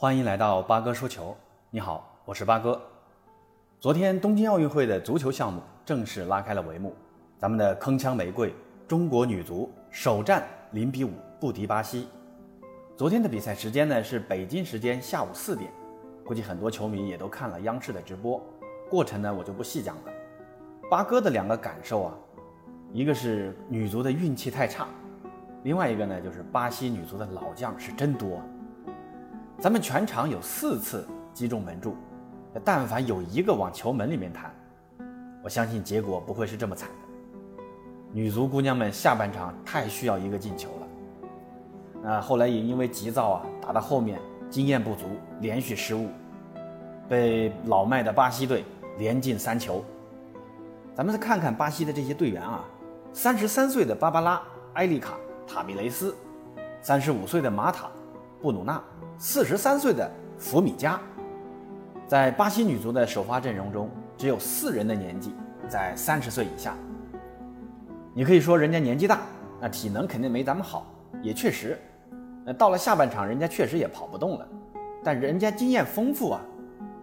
欢迎来到八哥说球。你好，我是八哥。昨天东京奥运会的足球项目正式拉开了帷幕，咱们的铿锵玫瑰中国女足首战零比五不敌巴西。昨天的比赛时间呢是北京时间下午四点，估计很多球迷也都看了央视的直播。过程呢我就不细讲了。八哥的两个感受啊，一个是女足的运气太差，另外一个呢就是巴西女足的老将是真多。咱们全场有四次击中门柱，但凡有一个往球门里面弹，我相信结果不会是这么惨的。女足姑娘们下半场太需要一个进球了，那后来也因为急躁啊，打到后面经验不足，连续失误，被老迈的巴西队连进三球。咱们再看看巴西的这些队员啊，三十三岁的芭芭拉·埃利卡·塔米雷斯，三十五岁的马塔·布鲁纳。四十三岁的福米加，在巴西女足的首发阵容中，只有四人的年纪在三十岁以下。你可以说人家年纪大，那体能肯定没咱们好，也确实。那到了下半场，人家确实也跑不动了，但人家经验丰富啊，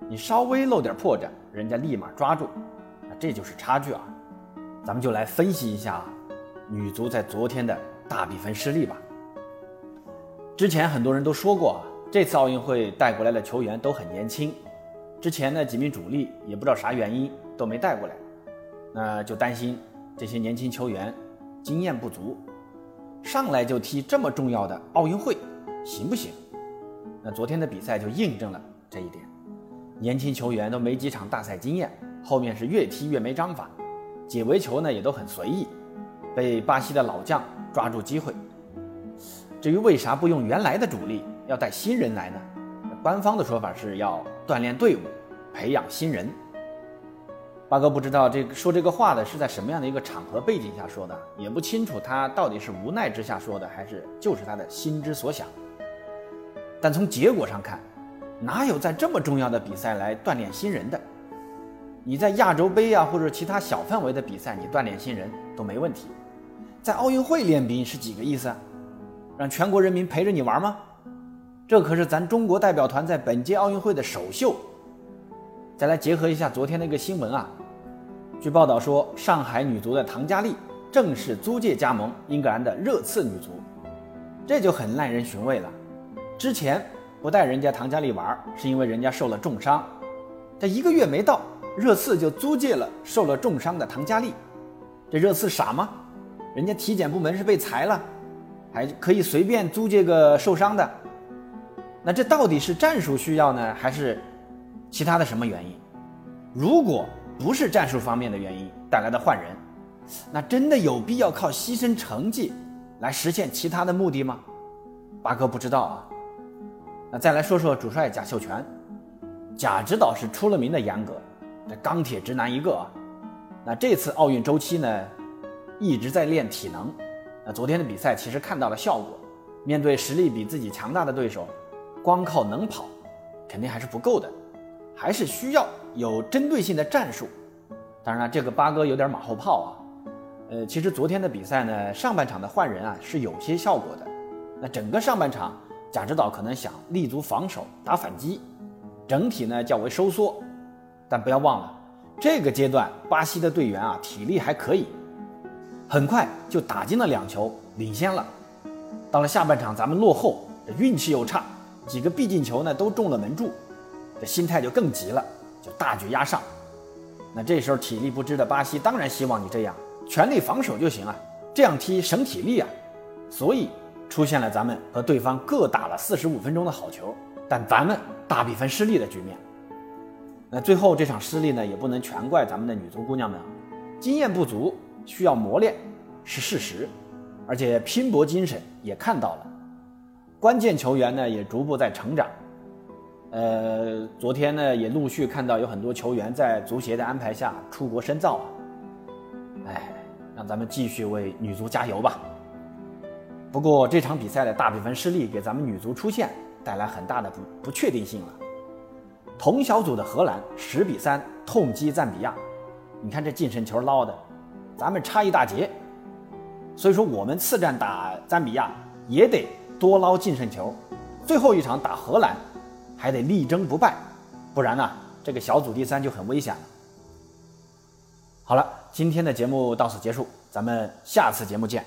你稍微露点破绽，人家立马抓住，那这就是差距啊。咱们就来分析一下女足在昨天的大比分失利吧。之前很多人都说过啊。这次奥运会带过来的球员都很年轻，之前的几名主力也不知道啥原因都没带过来，那就担心这些年轻球员经验不足，上来就踢这么重要的奥运会，行不行？那昨天的比赛就印证了这一点，年轻球员都没几场大赛经验，后面是越踢越没章法，解围球呢也都很随意，被巴西的老将抓住机会。至于为啥不用原来的主力？要带新人来呢，官方的说法是要锻炼队伍，培养新人。八哥不知道这个说这个话的是在什么样的一个场合背景下说的，也不清楚他到底是无奈之下说的，还是就是他的心之所想。但从结果上看，哪有在这么重要的比赛来锻炼新人的？你在亚洲杯啊或者其他小范围的比赛，你锻炼新人都没问题，在奥运会练兵是几个意思？让全国人民陪着你玩吗？这可是咱中国代表团在本届奥运会的首秀。再来结合一下昨天那个新闻啊，据报道说，上海女足的唐佳丽正式租借加盟英格兰的热刺女足，这就很耐人寻味了。之前不带人家唐佳丽玩，是因为人家受了重伤，这一个月没到，热刺就租借了受了重伤的唐佳丽。这热刺傻吗？人家体检部门是被裁了，还可以随便租借个受伤的？那这到底是战术需要呢，还是其他的什么原因？如果不是战术方面的原因带来的换人，那真的有必要靠牺牲成绩来实现其他的目的吗？八哥不知道啊。那再来说说主帅贾秀全，贾指导是出了名的严格，这钢铁直男一个啊。那这次奥运周期呢，一直在练体能。那昨天的比赛其实看到了效果，面对实力比自己强大的对手。光靠能跑，肯定还是不够的，还是需要有针对性的战术。当然了，这个八哥有点马后炮啊。呃，其实昨天的比赛呢，上半场的换人啊是有些效果的。那整个上半场，贾指导可能想立足防守打反击，整体呢较为收缩。但不要忘了，这个阶段巴西的队员啊体力还可以，很快就打进了两球，领先了。到了下半场，咱们落后，这运气又差。几个必进球呢都中了门柱，这心态就更急了，就大举压上。那这时候体力不支的巴西当然希望你这样全力防守就行啊，这样踢省体力啊。所以出现了咱们和对方各打了四十五分钟的好球，但咱们大比分失利的局面。那最后这场失利呢，也不能全怪咱们的女足姑娘们啊，经验不足，需要磨练是事实，而且拼搏精神也看到了。关键球员呢也逐步在成长，呃，昨天呢也陆续看到有很多球员在足协的安排下出国深造啊，哎，让咱们继续为女足加油吧。不过这场比赛的大比分失利给咱们女足出线带来很大的不不确定性了。同小组的荷兰十比三痛击赞比亚，你看这净胜球捞的，咱们差一大截，所以说我们次战打赞比亚也得。多捞净胜球，最后一场打荷兰，还得力争不败，不然呢，这个小组第三就很危险了。好了，今天的节目到此结束，咱们下次节目见。